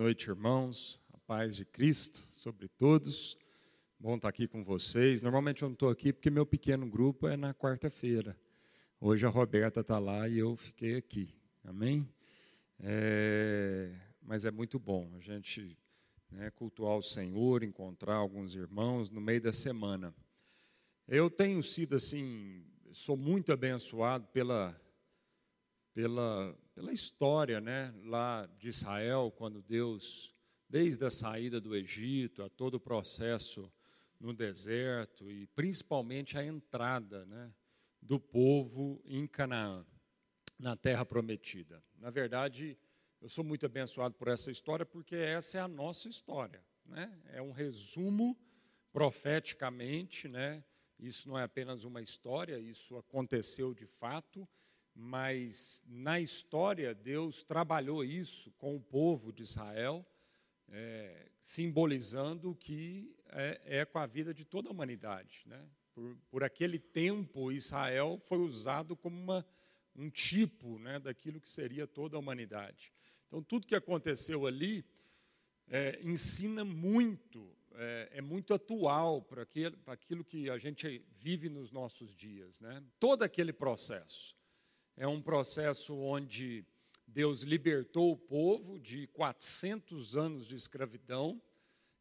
noite, irmãos. A paz de Cristo sobre todos. Bom estar aqui com vocês. Normalmente eu não estou aqui porque meu pequeno grupo é na quarta-feira. Hoje a Roberta está lá e eu fiquei aqui. Amém? É... Mas é muito bom a gente né, cultuar o Senhor, encontrar alguns irmãos no meio da semana. Eu tenho sido assim, sou muito abençoado pela pela, pela história né, lá de Israel, quando Deus, desde a saída do Egito, a todo o processo no deserto e principalmente a entrada né, do povo em Canaã, na terra prometida. Na verdade, eu sou muito abençoado por essa história porque essa é a nossa história. Né? É um resumo profeticamente, né? isso não é apenas uma história, isso aconteceu de fato mas na história Deus trabalhou isso com o povo de Israel, é, simbolizando o que é, é, com a vida de toda a humanidade. Né? Por, por aquele tempo, Israel foi usado como uma, um tipo né, daquilo que seria toda a humanidade. Então, tudo que aconteceu ali é, ensina muito, é, é, muito atual para aquilo, que a gente vive nos nossos dias. Né? Todo aquele processo é um processo onde Deus libertou o povo de 400 anos de escravidão,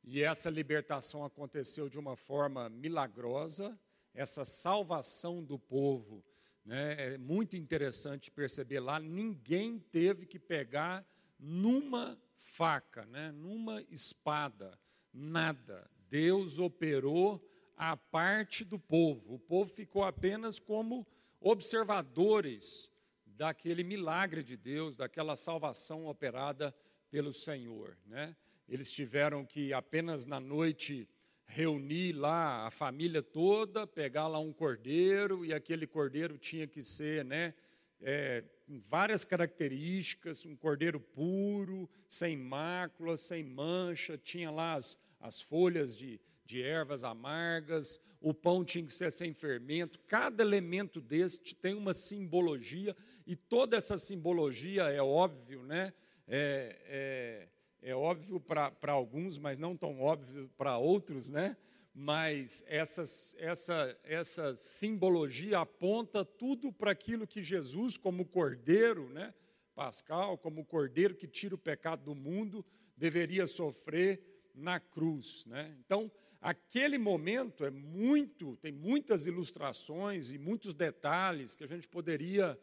e essa libertação aconteceu de uma forma milagrosa, essa salvação do povo. Né, é muito interessante perceber lá, ninguém teve que pegar numa faca, né, numa espada, nada. Deus operou a parte do povo. O povo ficou apenas como observadores daquele milagre de Deus, daquela salvação operada pelo Senhor. Né? Eles tiveram que apenas na noite reunir lá a família toda, pegar lá um cordeiro, e aquele cordeiro tinha que ser, né, é, várias características, um cordeiro puro, sem mácula, sem mancha, tinha lá as, as folhas de, de ervas amargas, o pão tinha que ser sem fermento, cada elemento deste tem uma simbologia, e toda essa simbologia é óbvio, né? É, é, é óbvio para alguns, mas não tão óbvio para outros, né? Mas essa, essa, essa simbologia aponta tudo para aquilo que Jesus, como cordeiro, né? Pascal, como cordeiro que tira o pecado do mundo, deveria sofrer na cruz, né? Então, aquele momento é muito, tem muitas ilustrações e muitos detalhes que a gente poderia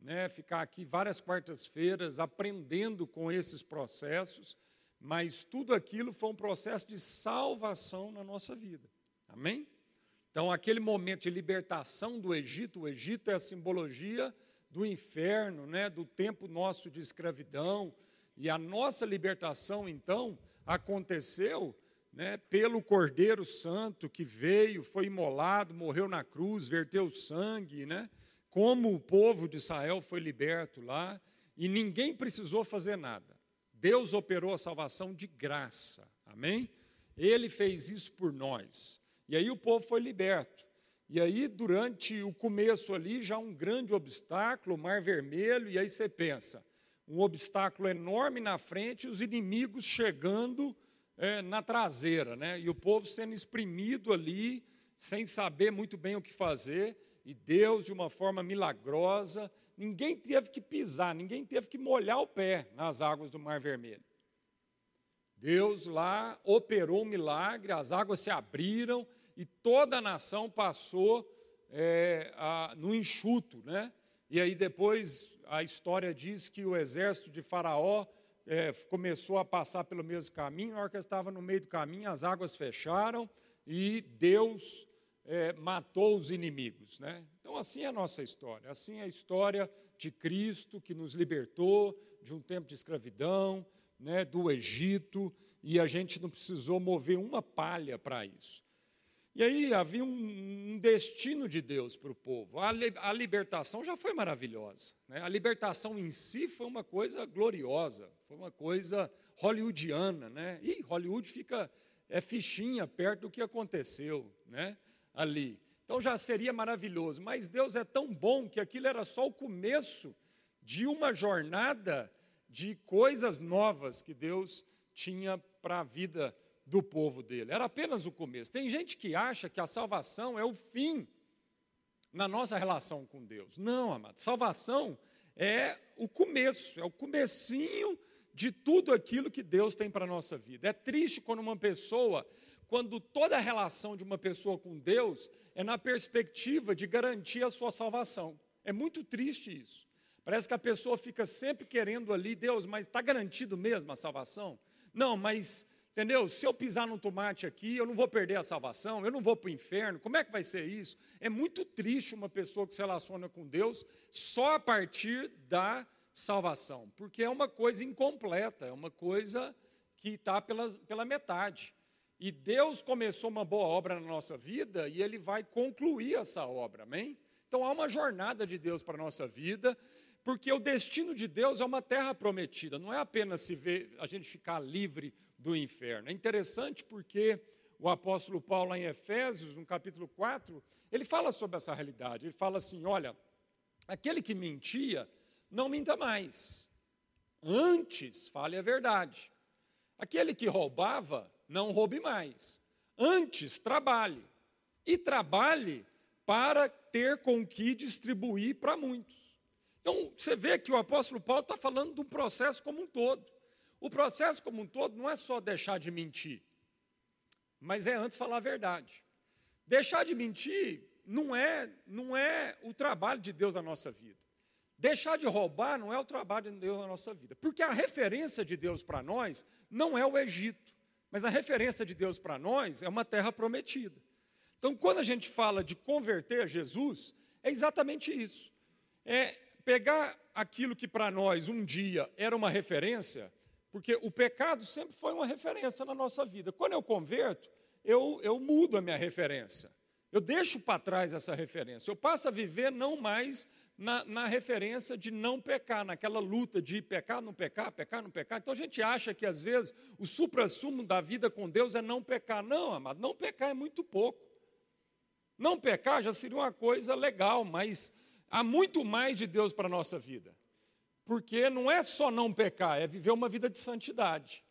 né, ficar aqui várias quartas-feiras aprendendo com esses processos, mas tudo aquilo foi um processo de salvação na nossa vida. Amém? Então, aquele momento de libertação do Egito, o Egito é a simbologia do inferno, né, do tempo nosso de escravidão, e a nossa libertação, então, aconteceu né, pelo Cordeiro Santo que veio, foi imolado, morreu na cruz, verteu sangue, né, como o povo de Israel foi liberto lá, e ninguém precisou fazer nada. Deus operou a salvação de graça, amém? Ele fez isso por nós. E aí o povo foi liberto. E aí, durante o começo ali, já um grande obstáculo, o Mar Vermelho, e aí você pensa, um obstáculo enorme na frente, os inimigos chegando é, na traseira, né? E o povo sendo exprimido ali, sem saber muito bem o que fazer, e Deus, de uma forma milagrosa, ninguém teve que pisar, ninguém teve que molhar o pé nas águas do Mar Vermelho. Deus lá operou um milagre, as águas se abriram e toda a nação passou é, a, no enxuto, né? E aí depois a história diz que o exército de Faraó é, começou a passar pelo mesmo caminho, na hora que estava no meio do caminho, as águas fecharam e Deus é, matou os inimigos. Né? Então, assim é a nossa história. Assim é a história de Cristo que nos libertou de um tempo de escravidão, né, do Egito, e a gente não precisou mover uma palha para isso. E aí havia um destino de Deus para o povo. A, a, libertação já foi maravilhosa. Né? A libertação em si foi uma coisa gloriosa, foi uma coisa hollywoodiana. Né? E Hollywood fica é fichinha perto do que aconteceu né? ali. Então já seria maravilhoso. Mas Deus é tão bom que aquilo era só o começo de uma jornada de coisas novas que Deus tinha para a vida do povo dele. Era apenas o começo. Tem gente que acha que a salvação é o fim na nossa relação com Deus. Não, amado. Salvação é o começo, é o comecinho de tudo aquilo que Deus tem para a nossa vida. É triste quando uma pessoa, quando toda a relação de uma pessoa com Deus é na perspectiva de garantir a sua salvação. É muito triste isso. Parece que a pessoa fica sempre querendo ali, Deus, mas está garantido mesmo a salvação? Não, mas, entendeu? Se eu pisar no tomate aqui, eu não vou perder a salvação, eu não vou para o inferno, como é que vai ser isso? É muito triste uma pessoa que se relaciona com Deus só a partir da salvação, porque é uma coisa incompleta, é uma coisa que está pela, pela metade. E Deus começou uma boa obra na nossa vida e Ele vai concluir essa obra, amém? Então há uma jornada de Deus para a nossa vida, porque o destino de Deus é uma terra prometida, não é apenas se ver, a gente ficar livre do inferno. É interessante porque o apóstolo Paulo, em Efésios, no capítulo 4, ele fala sobre essa realidade. Ele fala assim: olha, aquele que mentia, não minta mais. Antes, fale a verdade. Aquele que roubava, não roube mais. Antes, trabalhe. E trabalhe para ter com que distribuir para muitos. Então, você vê que o apóstolo Paulo está falando do processo como um todo. O processo como um todo não é só deixar de mentir, mas é antes falar a verdade. Deixar de mentir não é, não é o trabalho de Deus na nossa vida. Deixar de roubar não é o trabalho de Deus na nossa vida. Porque a referência de Deus para nós não é o Egito, mas a referência de Deus para nós é uma terra prometida. Então, quando a gente fala de converter a Jesus, é exatamente isso. É pegar aquilo que para nós um dia era uma referência, porque o pecado sempre foi uma referência na nossa vida. Quando eu converto, eu, eu mudo a minha referência. Eu deixo para trás essa referência. Eu passo a viver não mais na, na, referência de não pecar, naquela luta de pecar, não pecar, pecar, não pecar. Então a gente acha que às vezes o supra-sumo da vida com Deus é não pecar. Não, amado, não pecar é muito pouco. Não pecar já seria uma coisa legal, mas há muito mais de Deus para a nossa vida. Porque não é só não pecar, é viver uma vida de santidade.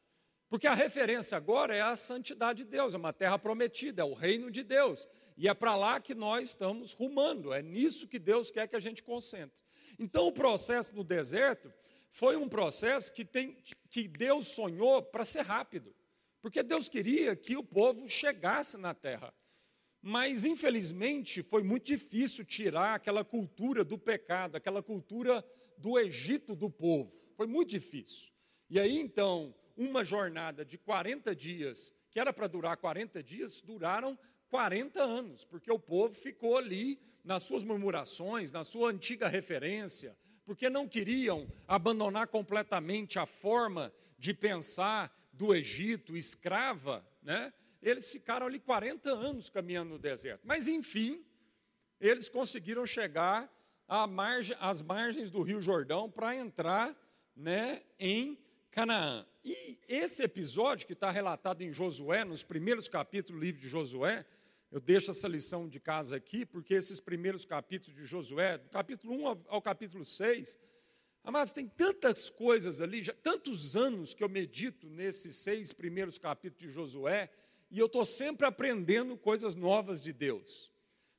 Porque a referência agora é a santidade de Deus, é uma terra prometida, é o reino de Deus. E é para lá que nós estamos rumando, é nisso que Deus quer que a gente concentre. Então, o processo no deserto foi um processo que, tem, que Deus sonhou para ser rápido, porque Deus queria que o povo chegasse na terra. Mas, infelizmente, foi muito difícil tirar aquela cultura do pecado, aquela cultura do Egito do povo. Foi muito difícil. E aí, então, uma jornada de 40 dias, que era para durar 40 dias, duraram 40 anos, porque o povo ficou ali nas suas murmurações, na sua antiga referência, porque não queriam abandonar completamente a forma de pensar do Egito, escrava, né? Eles ficaram ali 40 anos caminhando no deserto. Mas, enfim, eles conseguiram chegar margem, às margens do Rio Jordão para entrar né, em Canaã. E esse episódio que está relatado em Josué, nos primeiros capítulos do livro de Josué, eu deixo essa lição de casa aqui, porque esses primeiros capítulos de Josué, do capítulo 1 ao, ao capítulo 6, mas tem tantas coisas ali, já, tantos anos que eu medito nesses seis primeiros capítulos de Josué, e eu estou sempre aprendendo coisas novas de Deus,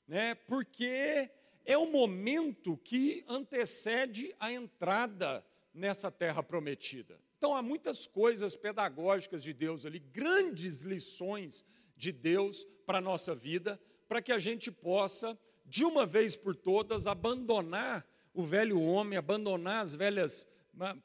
né? porque é o momento que antecede a entrada nessa terra prometida. Então, há muitas coisas pedagógicas de Deus ali, grandes lições de Deus para a nossa vida, para que a gente possa, de uma vez por todas, abandonar o velho homem, abandonar as velhas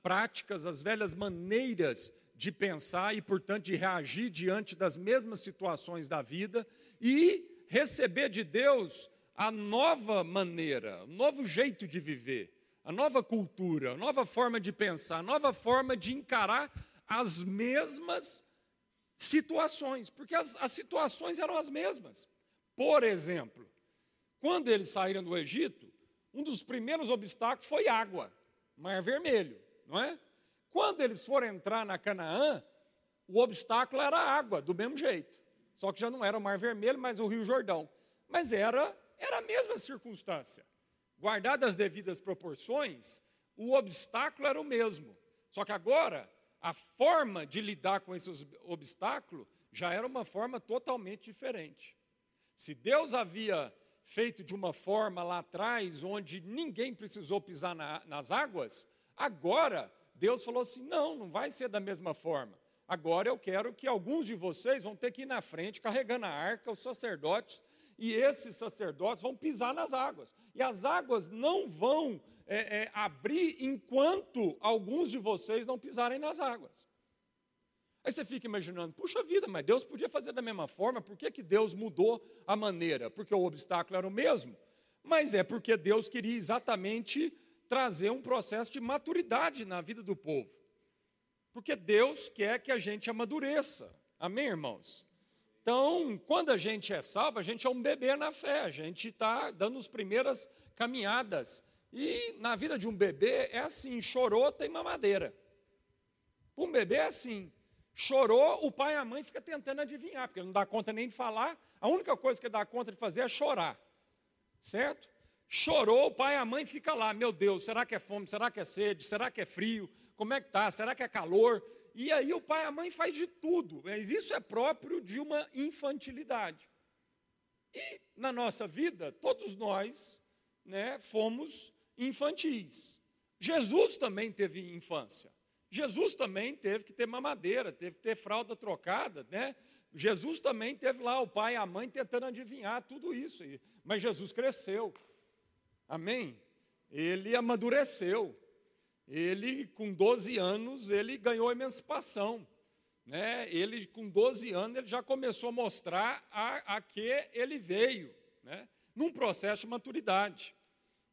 práticas, as velhas maneiras de pensar e, portanto, de reagir diante das mesmas situações da vida e receber de Deus a nova maneira, o novo jeito de viver, a nova cultura, a nova forma de pensar, a nova forma de encarar as mesmas situações, porque as, as situações eram as mesmas. Por exemplo, quando eles saíram do Egito, um dos primeiros obstáculos foi água, Mar Vermelho, não é? Quando eles foram entrar na Canaã, o obstáculo era a água, do mesmo jeito. Só que já não era o Mar Vermelho, mas o Rio Jordão. Mas era, era a mesma circunstância. Guardadas as devidas proporções, o obstáculo era o mesmo. Só que agora a forma de lidar com esse obstáculo já era uma forma totalmente diferente. Se Deus havia feito de uma forma lá atrás, onde ninguém precisou pisar na, nas águas, agora Deus falou assim: não, não vai ser da mesma forma. Agora eu quero que alguns de vocês vão ter que ir na frente carregando a arca, os sacerdotes, e esses sacerdotes vão pisar nas águas. E as águas não vão é, é, abrir enquanto alguns de vocês não pisarem nas águas. Aí você fica imaginando, puxa vida, mas Deus podia fazer da mesma forma, por que, que Deus mudou a maneira? Porque o obstáculo era o mesmo? Mas é porque Deus queria exatamente trazer um processo de maturidade na vida do povo. Porque Deus quer que a gente amadureça. Amém, irmãos? Então, quando a gente é salvo, a gente é um bebê na fé, a gente está dando as primeiras caminhadas. E na vida de um bebê é assim: chorou, tem mamadeira. Um bebê é assim. Chorou, o pai e a mãe ficam tentando adivinhar, porque não dá conta nem de falar. A única coisa que dá conta de fazer é chorar. Certo? Chorou, o pai e a mãe ficam lá, meu Deus, será que é fome? Será que é sede? Será que é frio? Como é que tá? Será que é calor? E aí o pai e a mãe faz de tudo. Mas isso é próprio de uma infantilidade. E na nossa vida, todos nós né, fomos infantis. Jesus também teve infância. Jesus também teve que ter mamadeira, teve que ter fralda trocada, né? Jesus também teve lá o pai e a mãe tentando adivinhar tudo isso. Mas Jesus cresceu. Amém? Ele amadureceu. Ele, com 12 anos, ele ganhou emancipação. Né? Ele, com 12 anos, ele já começou a mostrar a, a que ele veio, né? num processo de maturidade.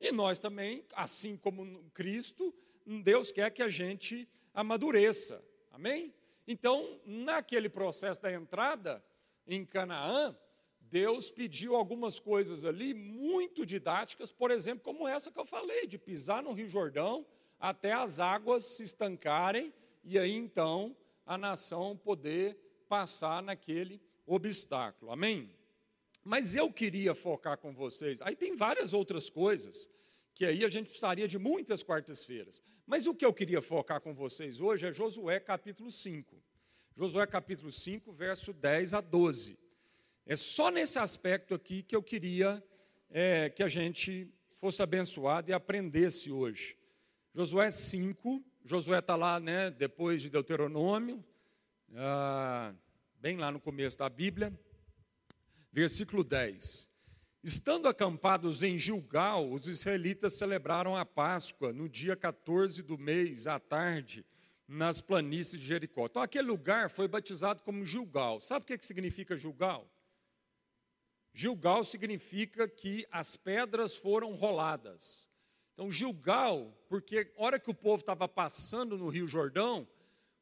E nós também, assim como Cristo, Deus quer que a gente amadureça. Amém? Então, naquele processo da entrada em Canaã, Deus pediu algumas coisas ali muito didáticas, por exemplo, como essa que eu falei, de pisar no Rio Jordão até as águas se estancarem e aí então a nação poder passar naquele obstáculo. Amém? Mas eu queria focar com vocês, aí tem várias outras coisas que aí a gente precisaria de muitas quartas-feiras. Mas o que eu queria focar com vocês hoje é Josué capítulo 5. Josué capítulo 5, verso 10 a 12. É só nesse aspecto aqui que eu queria é, que a gente fosse abençoado e aprendesse hoje. Josué 5, Josué está lá, né, depois de Deuteronômio, ah, bem lá no começo da Bíblia, versículo 10. Estando acampados em Gilgal, os israelitas celebraram a Páscoa no dia 14 do mês, à tarde, nas planícies de Jericó. Então, aquele lugar foi batizado como Gilgal. Sabe o que significa Gilgal? Gilgal significa que as pedras foram roladas. Então, Gilgal, porque a hora que o povo estava passando no Rio Jordão,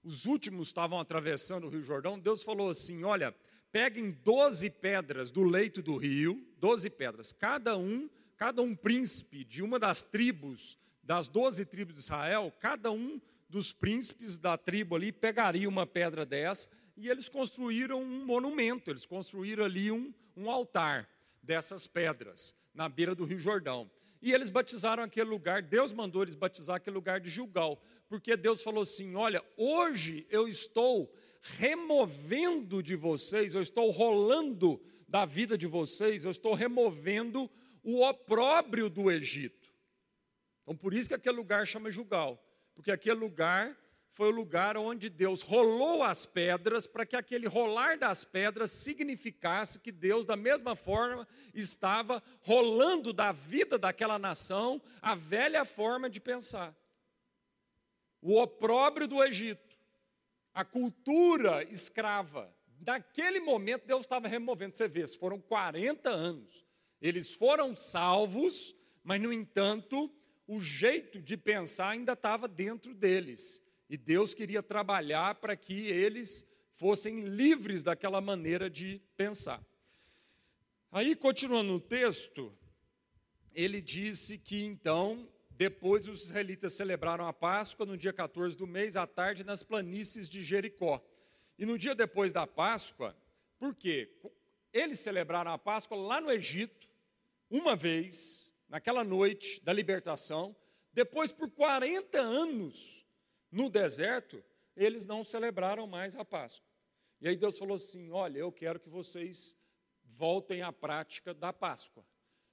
os últimos estavam atravessando o Rio Jordão, Deus falou assim: olha, peguem 12 pedras do leito do rio, 12 pedras, cada um, cada um príncipe de uma das tribos, das 12 tribos de Israel, cada um dos príncipes da tribo ali pegaria uma pedra dessa e eles construíram um monumento, eles construíram ali um, um altar dessas pedras na beira do Rio Jordão. E eles batizaram aquele lugar, Deus mandou eles batizar aquele lugar de Gilgal, porque Deus falou assim: Olha, hoje eu estou removendo de vocês, eu estou rolando da vida de vocês, eu estou removendo o opróbrio do Egito. Então, por isso que aquele lugar chama Jugal, porque aquele lugar foi o lugar onde Deus rolou as pedras para que aquele rolar das pedras significasse que Deus, da mesma forma, estava rolando da vida daquela nação a velha forma de pensar. O opróbrio do Egito a cultura escrava. Naquele momento, Deus estava removendo. Você vê, foram 40 anos. Eles foram salvos, mas, no entanto, o jeito de pensar ainda estava dentro deles. E Deus queria trabalhar para que eles fossem livres daquela maneira de pensar. Aí, continuando no texto, ele disse que então depois os israelitas celebraram a Páscoa no dia 14 do mês, à tarde, nas planícies de Jericó. E no dia depois da Páscoa, por quê? Eles celebraram a Páscoa lá no Egito, uma vez, naquela noite da libertação. Depois, por 40 anos no deserto, eles não celebraram mais a Páscoa. E aí Deus falou assim: Olha, eu quero que vocês voltem à prática da Páscoa.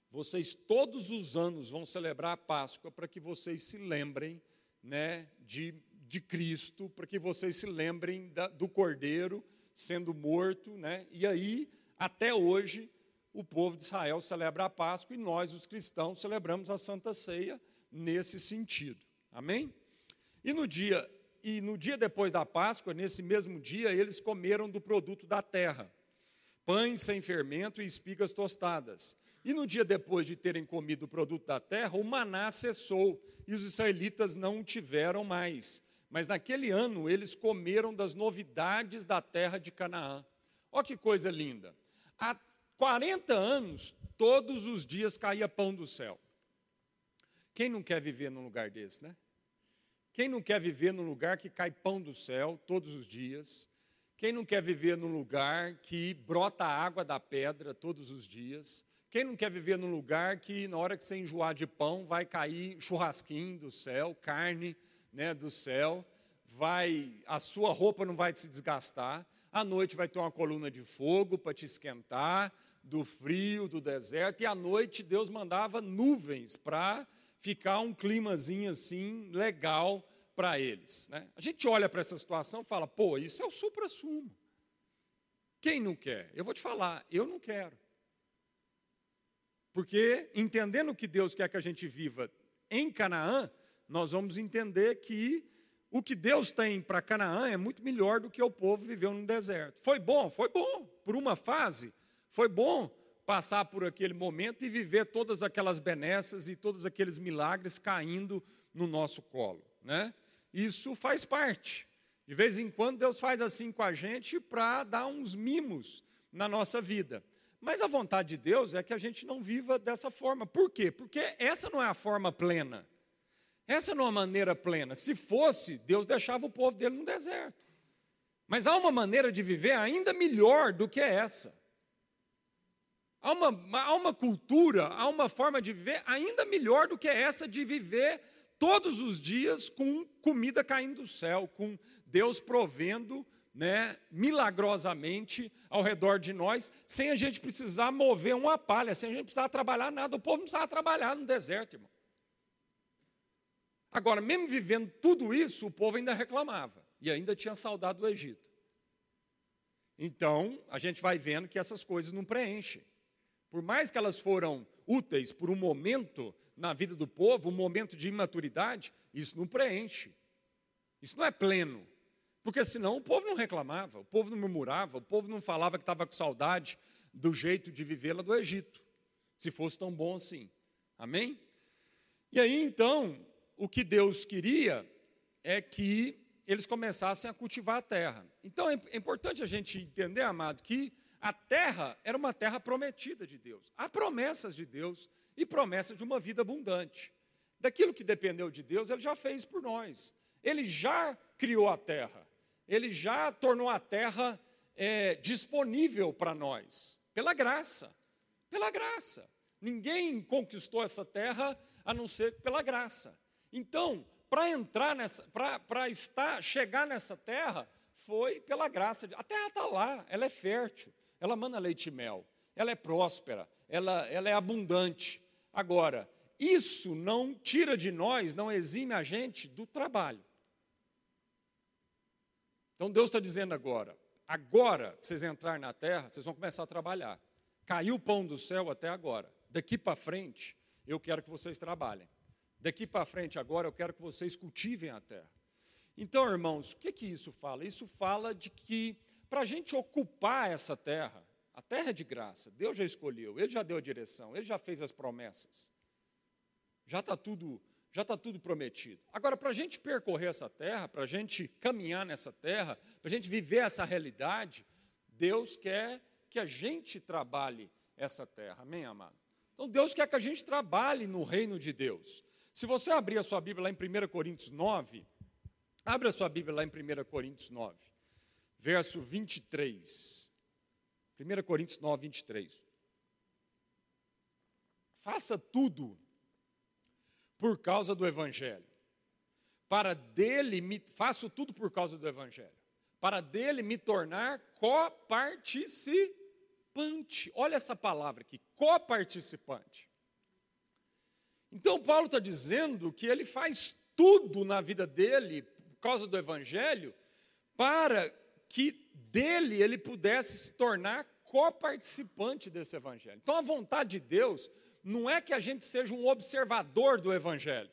Vocês todos os anos vão celebrar a Páscoa para que vocês se lembrem né, de, de Cristo, para que vocês se lembrem da, do Cordeiro sendo morto. Né? E aí, até hoje, o povo de Israel celebra a Páscoa e nós, os cristãos, celebramos a Santa Ceia nesse sentido. Amém? E no dia e no dia depois da Páscoa, nesse mesmo dia, eles comeram do produto da terra, pães sem fermento e espigas tostadas. E no dia depois de terem comido o produto da terra, o maná cessou e os israelitas não o tiveram mais. Mas naquele ano eles comeram das novidades da terra de Canaã. Olha que coisa linda. Há 40 anos, todos os dias caía pão do céu. Quem não quer viver num lugar desse, né? Quem não quer viver num lugar que cai pão do céu todos os dias? Quem não quer viver num lugar que brota água da pedra todos os dias? Quem não quer viver num lugar que, na hora que você enjoar de pão, vai cair churrasquinho do céu, carne né, do céu, vai, a sua roupa não vai se desgastar, à noite vai ter uma coluna de fogo para te esquentar, do frio, do deserto, e à noite Deus mandava nuvens para ficar um climazinho assim legal para eles. Né? A gente olha para essa situação e fala, pô, isso é o supra-sumo. Quem não quer? Eu vou te falar, eu não quero. Porque, entendendo que Deus quer que a gente viva em Canaã, nós vamos entender que o que Deus tem para Canaã é muito melhor do que o povo viveu no deserto. Foi bom? Foi bom. Por uma fase, foi bom passar por aquele momento e viver todas aquelas benesses e todos aqueles milagres caindo no nosso colo, né? Isso faz parte. De vez em quando Deus faz assim com a gente para dar uns mimos na nossa vida. Mas a vontade de Deus é que a gente não viva dessa forma. Por quê? Porque essa não é a forma plena. Essa não é a maneira plena. Se fosse, Deus deixava o povo dele no deserto. Mas há uma maneira de viver ainda melhor do que essa. Há uma, há uma cultura, há uma forma de viver ainda melhor do que essa de viver todos os dias com comida caindo do céu, com Deus provendo né, milagrosamente ao redor de nós, sem a gente precisar mover uma palha, sem a gente precisar trabalhar nada. O povo não precisava trabalhar no deserto, irmão. Agora, mesmo vivendo tudo isso, o povo ainda reclamava e ainda tinha saudade do Egito. Então, a gente vai vendo que essas coisas não preenchem. Por mais que elas foram úteis por um momento na vida do povo, um momento de imaturidade, isso não preenche. Isso não é pleno. Porque senão o povo não reclamava, o povo não murmurava, o povo não falava que estava com saudade do jeito de viver lá do Egito, se fosse tão bom assim. Amém? E aí então, o que Deus queria é que eles começassem a cultivar a terra. Então é importante a gente entender, amado, que a terra era uma terra prometida de Deus. Há promessas de Deus e promessas de uma vida abundante. Daquilo que dependeu de Deus, Ele já fez por nós. Ele já criou a terra. Ele já tornou a terra é, disponível para nós, pela graça. Pela graça. Ninguém conquistou essa terra a não ser pela graça. Então, para entrar nessa, para estar, chegar nessa terra, foi pela graça. A terra está lá, ela é fértil ela manda leite e mel, ela é próspera, ela, ela é abundante. Agora, isso não tira de nós, não exime a gente do trabalho. Então Deus está dizendo agora: agora que vocês entrarem na terra, vocês vão começar a trabalhar. Caiu o pão do céu até agora. Daqui para frente, eu quero que vocês trabalhem. Daqui para frente, agora, eu quero que vocês cultivem a terra. Então, irmãos, o que, que isso fala? Isso fala de que para a gente ocupar essa terra, a terra é de graça, Deus já escolheu, Ele já deu a direção, Ele já fez as promessas. Já está tudo, já está tudo prometido. Agora, para a gente percorrer essa terra, para a gente caminhar nessa terra, para a gente viver essa realidade, Deus quer que a gente trabalhe essa terra. Amém, amado? Então, Deus quer que a gente trabalhe no reino de Deus. Se você abrir a sua Bíblia lá em 1 Coríntios 9, abra a sua Bíblia lá em 1 Coríntios 9 verso 23. 1 Coríntios 9, 23. Faça tudo por causa do Evangelho, para dele me faço tudo por causa do evangelho, para dele me tornar coparticipante. Olha essa palavra aqui, coparticipante. Então Paulo está dizendo que ele faz tudo na vida dele por causa do evangelho para que dele ele pudesse se tornar coparticipante desse evangelho. Então a vontade de Deus não é que a gente seja um observador do evangelho.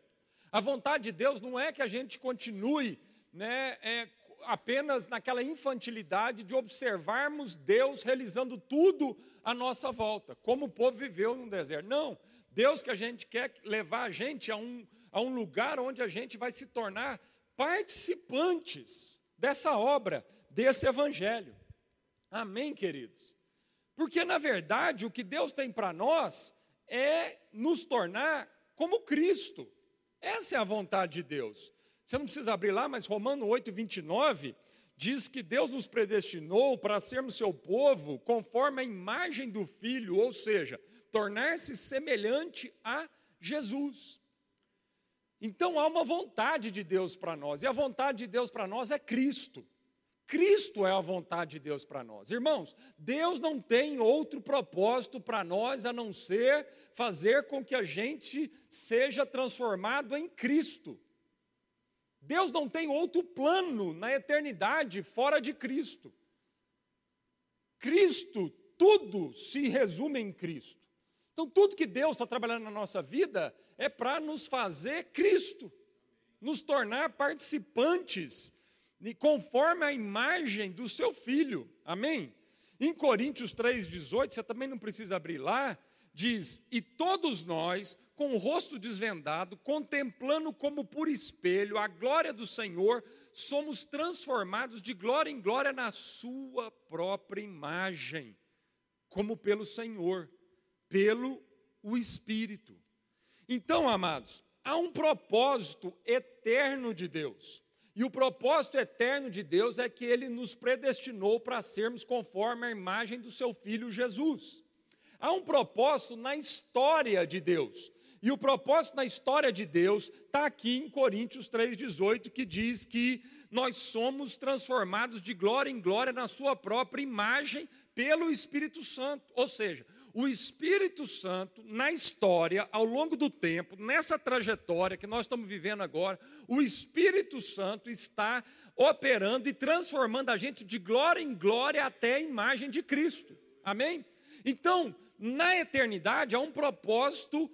A vontade de Deus não é que a gente continue né, é, apenas naquela infantilidade de observarmos Deus realizando tudo à nossa volta, como o povo viveu no deserto. Não, Deus que a gente quer levar a gente a um, a um lugar onde a gente vai se tornar participantes dessa obra, desse evangelho. Amém, queridos? Porque, na verdade, o que Deus tem para nós é nos tornar como Cristo. Essa é a vontade de Deus. Você não precisa abrir lá, mas Romano 8, 29 diz que Deus nos predestinou para sermos seu povo conforme a imagem do Filho, ou seja, tornar-se semelhante a Jesus. Então há uma vontade de Deus para nós, e a vontade de Deus para nós é Cristo. Cristo é a vontade de Deus para nós. Irmãos, Deus não tem outro propósito para nós a não ser fazer com que a gente seja transformado em Cristo. Deus não tem outro plano na eternidade fora de Cristo. Cristo, tudo se resume em Cristo. Então, tudo que Deus está trabalhando na nossa vida é para nos fazer Cristo, nos tornar participantes conforme a imagem do seu filho. Amém? Em Coríntios 3,18, você também não precisa abrir lá, diz: E todos nós, com o rosto desvendado, contemplando como por espelho a glória do Senhor, somos transformados de glória em glória na Sua própria imagem, como pelo Senhor, pelo o Espírito. Então, amados, há um propósito eterno de Deus. E o propósito eterno de Deus é que ele nos predestinou para sermos conforme a imagem do seu filho Jesus. Há um propósito na história de Deus. E o propósito na história de Deus está aqui em Coríntios 3,18, que diz que nós somos transformados de glória em glória na sua própria imagem pelo Espírito Santo. Ou seja, o Espírito Santo, na história, ao longo do tempo, nessa trajetória que nós estamos vivendo agora, o Espírito Santo está operando e transformando a gente de glória em glória até a imagem de Cristo. Amém? Então, na eternidade, há um propósito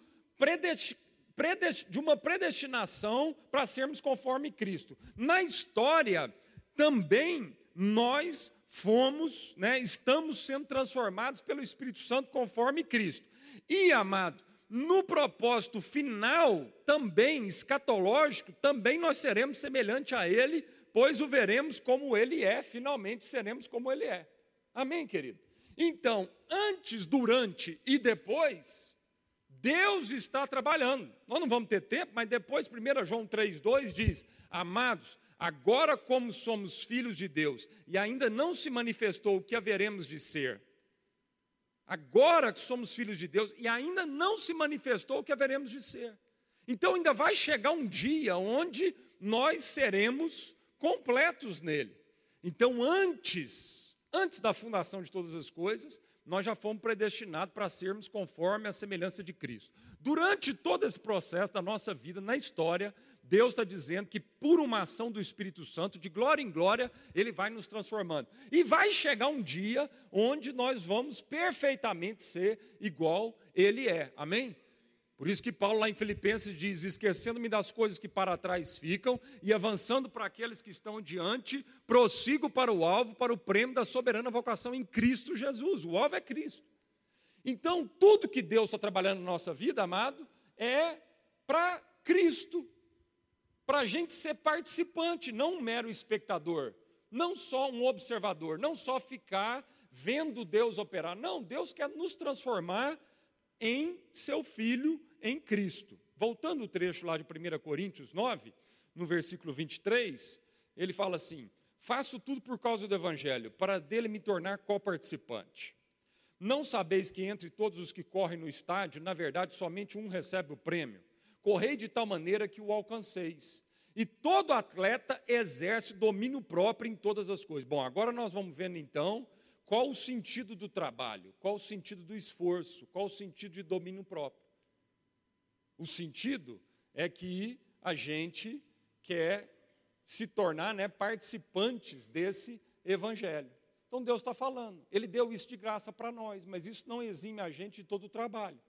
de uma predestinação para sermos conforme Cristo. Na história, também nós fomos, né, estamos sendo transformados pelo Espírito Santo conforme Cristo. E, amado, no propósito final, também escatológico, também nós seremos semelhante a Ele, pois o veremos como Ele é, finalmente seremos como Ele é. Amém, querido? Então, antes, durante e depois, Deus está trabalhando. Nós não vamos ter tempo, mas depois, 1 João 3,2 diz: Amados, agora, como somos filhos de Deus e ainda não se manifestou o que haveremos de ser, agora que somos filhos de Deus e ainda não se manifestou o que haveremos de ser. Então, ainda vai chegar um dia onde nós seremos completos nele. Então, antes, antes da fundação de todas as coisas, nós já fomos predestinados para sermos conforme a semelhança de Cristo. Durante todo esse processo da nossa vida, na história, Deus está dizendo que por uma ação do Espírito Santo, de glória em glória, Ele vai nos transformando. E vai chegar um dia onde nós vamos perfeitamente ser igual Ele é. Amém? Por isso que Paulo lá em Filipenses diz: esquecendo-me das coisas que para trás ficam e avançando para aqueles que estão diante, prossigo para o alvo, para o prêmio da soberana vocação em Cristo Jesus. O alvo é Cristo. Então, tudo que Deus está trabalhando na nossa vida, amado, é para Cristo para a gente ser participante, não um mero espectador, não só um observador, não só ficar vendo Deus operar. Não, Deus quer nos transformar em seu filho em Cristo. Voltando o trecho lá de 1 Coríntios 9, no versículo 23, ele fala assim: Faço tudo por causa do evangelho, para dele me tornar coparticipante. Não sabeis que entre todos os que correm no estádio, na verdade, somente um recebe o prêmio? Correi de tal maneira que o alcanceis. E todo atleta exerce domínio próprio em todas as coisas. Bom, agora nós vamos vendo então qual o sentido do trabalho, qual o sentido do esforço, qual o sentido de domínio próprio. O sentido é que a gente quer se tornar né, participantes desse evangelho. Então Deus está falando, Ele deu isso de graça para nós, mas isso não exime a gente de todo o trabalho.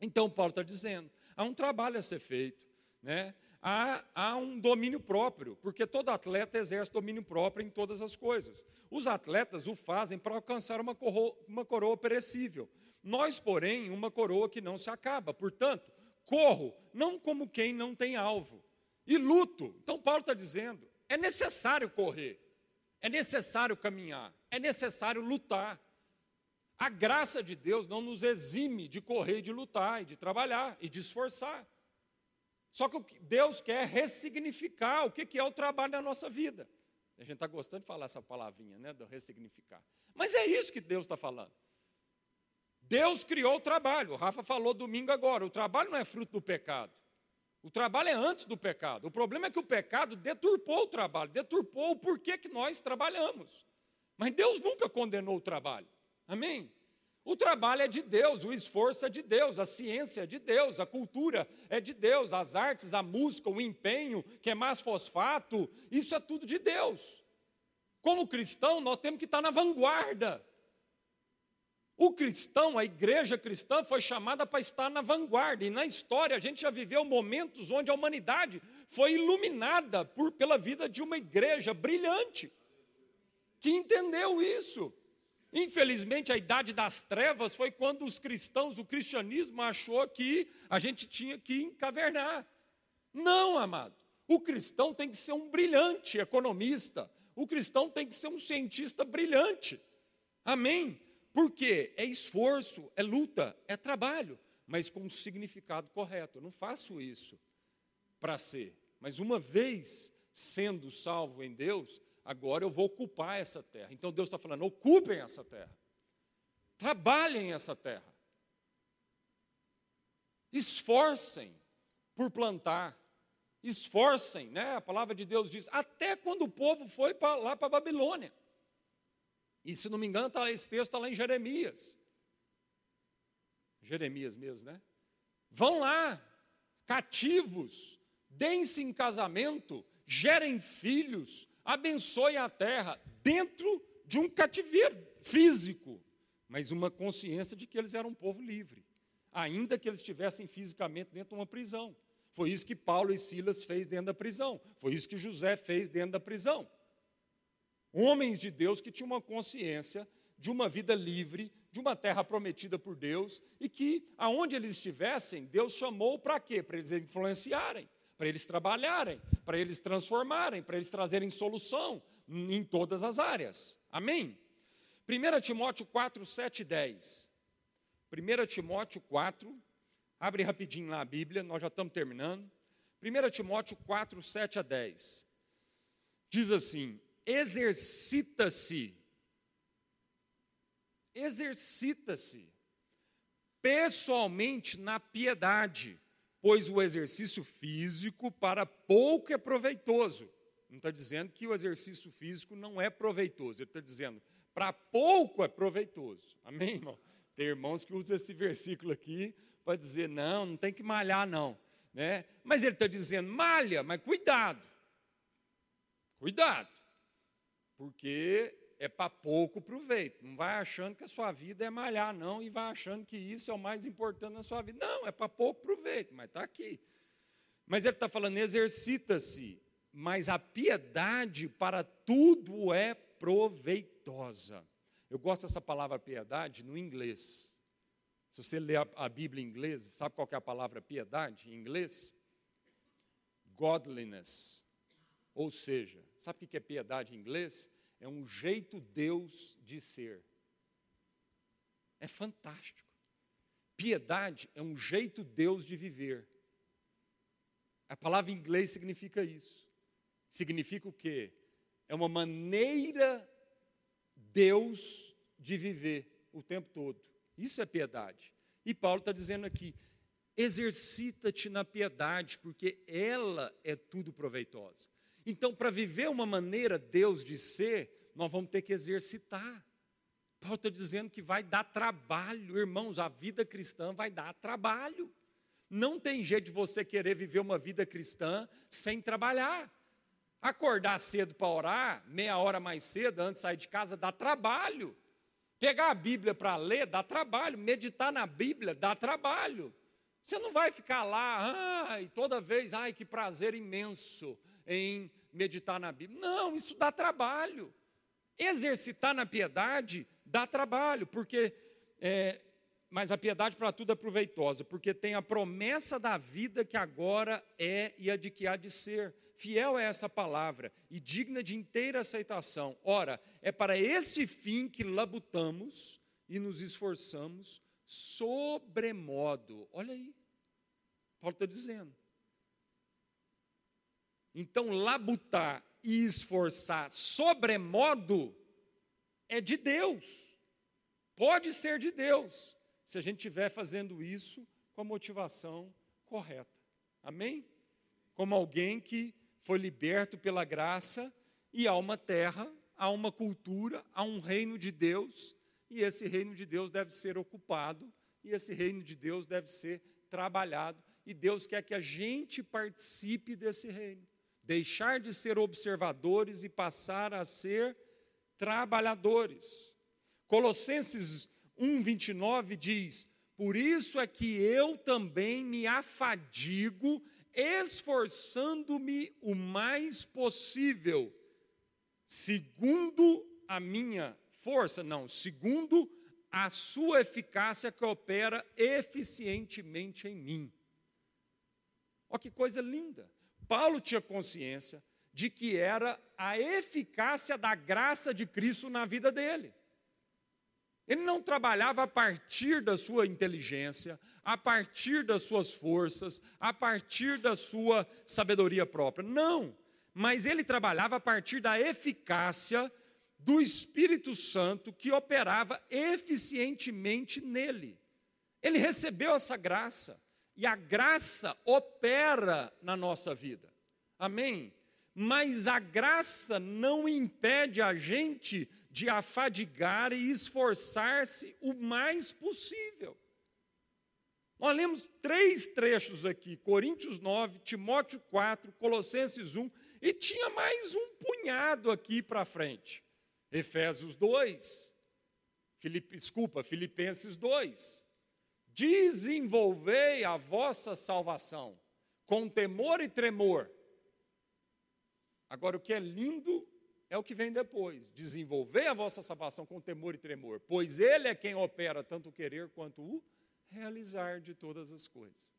Então Paulo está dizendo, há um trabalho a ser feito, né? há, há um domínio próprio, porque todo atleta exerce domínio próprio em todas as coisas. Os atletas o fazem para alcançar uma coroa, uma coroa perecível. Nós, porém, uma coroa que não se acaba. Portanto, corro não como quem não tem alvo. E luto. Então, Paulo está dizendo: é necessário correr, é necessário caminhar, é necessário lutar. A graça de Deus não nos exime de correr, de lutar, e de trabalhar e de esforçar. Só que Deus quer ressignificar o que é o trabalho na nossa vida. A gente está gostando de falar essa palavrinha, né, do ressignificar. Mas é isso que Deus está falando. Deus criou o trabalho. O Rafa falou domingo agora. O trabalho não é fruto do pecado. O trabalho é antes do pecado. O problema é que o pecado deturpou o trabalho, deturpou o porquê que nós trabalhamos. Mas Deus nunca condenou o trabalho. Amém? O trabalho é de Deus, o esforço é de Deus, a ciência é de Deus, a cultura é de Deus, as artes, a música, o empenho, que é mais fosfato, isso é tudo de Deus. Como cristão, nós temos que estar na vanguarda. O cristão, a igreja cristã, foi chamada para estar na vanguarda, e na história a gente já viveu momentos onde a humanidade foi iluminada por, pela vida de uma igreja brilhante, que entendeu isso. Infelizmente, a idade das trevas foi quando os cristãos, o cristianismo achou que a gente tinha que encavernar. Não, amado. O cristão tem que ser um brilhante economista. O cristão tem que ser um cientista brilhante. Amém? Porque é esforço, é luta, é trabalho, mas com o significado correto. Eu não faço isso para ser. Mas uma vez sendo salvo em Deus, agora eu vou ocupar essa terra. Então Deus está falando: ocupem essa terra, trabalhem essa terra, esforcem por plantar, esforcem, né? A palavra de Deus diz, até quando o povo foi pra, lá para Babilônia. E se não me engano, tá, esse texto está lá em Jeremias. Jeremias mesmo, né? Vão lá, cativos, deem-se em casamento, gerem filhos, abençoe a terra dentro de um cativeiro físico, mas uma consciência de que eles eram um povo livre, ainda que eles estivessem fisicamente dentro de uma prisão. Foi isso que Paulo e Silas fez dentro da prisão. Foi isso que José fez dentro da prisão. Homens de Deus que tinham uma consciência de uma vida livre, de uma terra prometida por Deus, e que, aonde eles estivessem, Deus chamou para quê? Para eles influenciarem para eles trabalharem, para eles transformarem, para eles trazerem solução em todas as áreas. Amém? 1 Timóteo 4, 7 e 10. 1 Timóteo 4, abre rapidinho lá a Bíblia, nós já estamos terminando. 1 Timóteo 4, 7 a 10. Diz assim: exercita-se, exercita-se pessoalmente na piedade pois o exercício físico para pouco é proveitoso. Não está dizendo que o exercício físico não é proveitoso, ele está dizendo para pouco é proveitoso. Amém, irmão? Tem irmãos que usam esse versículo aqui para dizer, não, não tem que malhar, não. Né? Mas ele está dizendo, malha, mas cuidado. Cuidado. Porque é para pouco proveito. Não vai achando que a sua vida é malhar, não, e vai achando que isso é o mais importante na sua vida. Não, é para pouco proveito, mas está aqui. Mas ele está falando, exercita-se, mas a piedade para tudo é proveitosa. Eu gosto dessa palavra piedade no inglês. Se você ler a, Bíblia em inglês, sabe qual é a palavra piedade em inglês? Godliness. Ou seja, sabe o que é piedade em inglês? É um jeito Deus de ser. É fantástico. Piedade é um jeito Deus de viver. A palavra em inglês significa isso. Significa o quê? É uma maneira Deus de viver o tempo todo. Isso é piedade. E Paulo está dizendo aqui: Exercita-te na piedade, porque ela é tudo proveitosa. Então, para viver uma maneira Deus de ser, nós vamos ter que exercitar. Paulo está dizendo que vai dar trabalho, irmãos, a vida cristã vai dar trabalho. Não tem jeito de você querer viver uma vida cristã sem trabalhar. Acordar cedo para orar, meia hora mais cedo, antes de sair de casa, dá trabalho. Pegar a Bíblia para ler, dá trabalho. Meditar na Bíblia, dá trabalho. Você não vai ficar lá, ai, toda vez, ai, que prazer imenso em meditar na Bíblia. Não, isso dá trabalho. Exercitar na piedade dá trabalho, porque é, mas a piedade para tudo é proveitosa, porque tem a promessa da vida que agora é e a de que há de ser. Fiel é essa palavra e digna de inteira aceitação. Ora, é para este fim que labutamos e nos esforçamos sobremodo. Olha aí, Paulo está dizendo. Então, labutar e esforçar sobremodo é de Deus, pode ser de Deus se a gente estiver fazendo isso com a motivação correta. Amém? Como alguém que foi liberto pela graça e há uma terra, há uma cultura, há um reino de Deus, e esse reino de Deus deve ser ocupado, e esse reino de Deus deve ser trabalhado, e Deus quer que a gente participe desse reino. Deixar de ser observadores e passar a ser trabalhadores. Colossenses 1:29 diz: Por isso é que eu também me afadigo, esforçando-me o mais possível, segundo a minha força, não, segundo a sua eficácia que opera eficientemente em mim. Olha que coisa linda. Paulo tinha consciência de que era a eficácia da graça de Cristo na vida dele. Ele não trabalhava a partir da sua inteligência, a partir das suas forças, a partir da sua sabedoria própria. Não, mas ele trabalhava a partir da eficácia do Espírito Santo que operava eficientemente nele. Ele recebeu essa graça e a graça opera na nossa vida. Amém? Mas a graça não impede a gente de afadigar e esforçar-se o mais possível. Nós lemos três trechos aqui: Coríntios 9, Timóteo 4, Colossenses 1, e tinha mais um punhado aqui para frente. Efésios 2, Filipe, desculpa, Filipenses 2. Desenvolvei a vossa salvação com temor e tremor. Agora, o que é lindo é o que vem depois. Desenvolver a vossa salvação com temor e tremor, pois Ele é quem opera tanto o querer quanto o realizar de todas as coisas.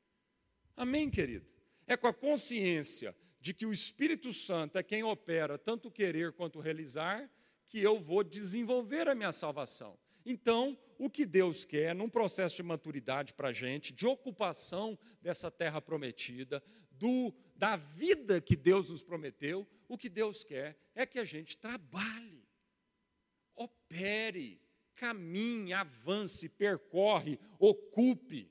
Amém, querido? É com a consciência de que o Espírito Santo é quem opera tanto o querer quanto o realizar que eu vou desenvolver a minha salvação. Então, o que Deus quer, num processo de maturidade para a gente, de ocupação dessa terra prometida, do, da vida que Deus nos prometeu, o que Deus quer é que a gente trabalhe, opere, caminhe, avance, percorre, ocupe.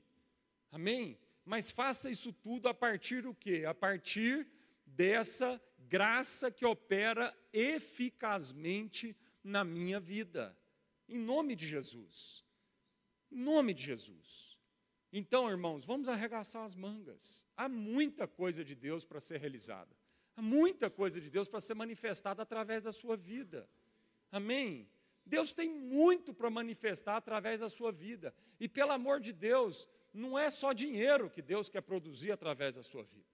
Amém? Mas faça isso tudo a partir do quê? A partir dessa graça que opera eficazmente na minha vida. Em nome de Jesus. Em nome de Jesus. Então, irmãos, vamos arregaçar as mangas. Há muita coisa de Deus para ser realizada. Há muita coisa de Deus para ser manifestada através da sua vida. Amém? Deus tem muito para manifestar através da sua vida. E pelo amor de Deus, não é só dinheiro que Deus quer produzir através da sua vida.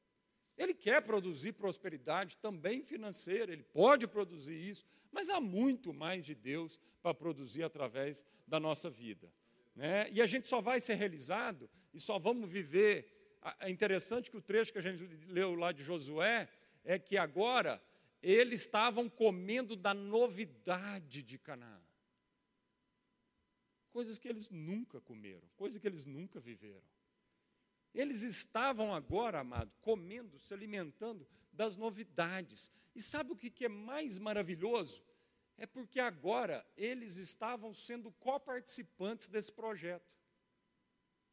Ele quer produzir prosperidade também financeira, ele pode produzir isso, mas há muito mais de Deus para produzir através da nossa vida. Né? E a gente só vai ser realizado e só vamos viver. É interessante que o trecho que a gente leu lá de Josué é que agora eles estavam comendo da novidade de Canaã. Coisas que eles nunca comeram, coisas que eles nunca viveram. Eles estavam agora, amado, comendo, se alimentando das novidades. E sabe o que é mais maravilhoso? É porque agora eles estavam sendo coparticipantes desse projeto.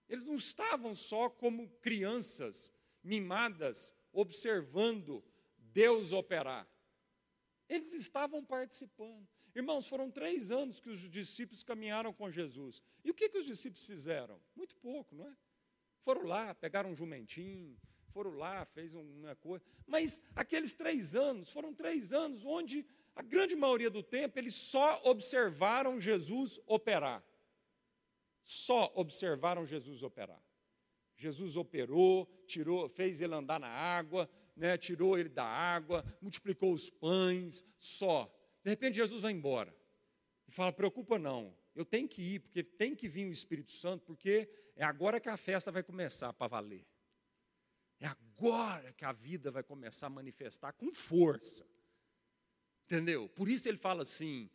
Eles não estavam só como crianças mimadas, observando Deus operar. Eles estavam participando. Irmãos, foram três anos que os discípulos caminharam com Jesus. E o que, que os discípulos fizeram? Muito pouco, não é? Foram lá, pegaram um jumentinho, foram lá, fez uma coisa. Mas aqueles três anos, foram três anos onde a grande maioria do tempo eles só observaram Jesus operar. Só observaram Jesus operar. Jesus operou, tirou, fez ele andar na água, né, tirou ele da água, multiplicou os pães, só. De repente Jesus vai embora. E fala: preocupa não, eu tenho que ir, porque tem que vir o Espírito Santo, porque é agora que a festa vai começar para valer. É agora que a vida vai começar a manifestar com força. Entendeu? Por isso ele fala assim: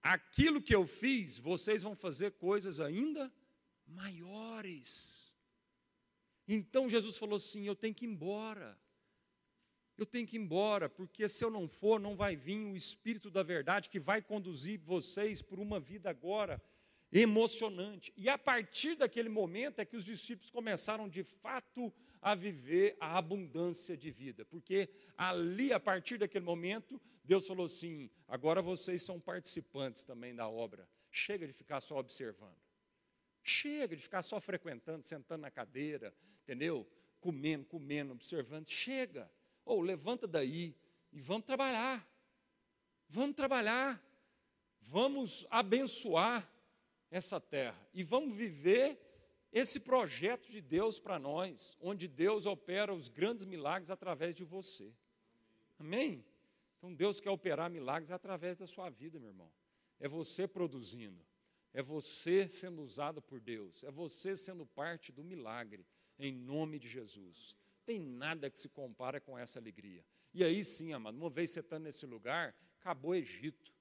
aquilo que eu fiz, vocês vão fazer coisas ainda maiores. Então Jesus falou assim: eu tenho que ir embora. Eu tenho que ir embora, porque se eu não for, não vai vir o Espírito da Verdade que vai conduzir vocês por uma vida agora emocionante. E a partir daquele momento é que os discípulos começaram de fato a viver a abundância de vida, porque ali, a partir daquele momento, Deus falou assim: agora vocês são participantes também da obra, chega de ficar só observando, chega de ficar só frequentando, sentando na cadeira, entendeu? Comendo, comendo, observando, chega, ou oh, levanta daí e vamos trabalhar, vamos trabalhar, vamos abençoar essa terra e vamos viver esse projeto de Deus para nós, onde Deus opera os grandes milagres através de você. Amém? Então Deus quer operar milagres através da sua vida, meu irmão. É você produzindo, é você sendo usado por Deus, é você sendo parte do milagre, em nome de Jesus. Tem nada que se compara com essa alegria. E aí sim, amado, uma vez você estando nesse lugar, acabou o Egito.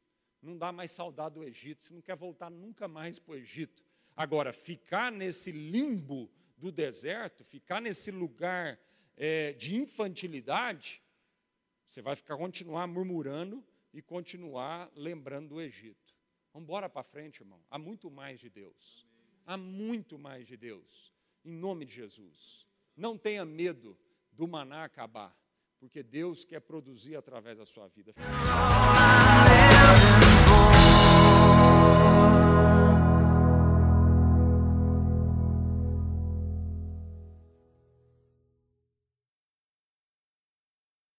Não dá mais saudade do Egito, você não quer voltar nunca mais para o Egito. Agora, ficar nesse limbo do deserto, ficar nesse lugar é, de infantilidade, você vai ficar continuar murmurando e continuar lembrando do Egito. Vamos embora para frente, irmão. Há muito mais de Deus. Há muito mais de Deus. Em nome de Jesus. Não tenha medo do maná acabar, porque Deus quer produzir através da sua vida.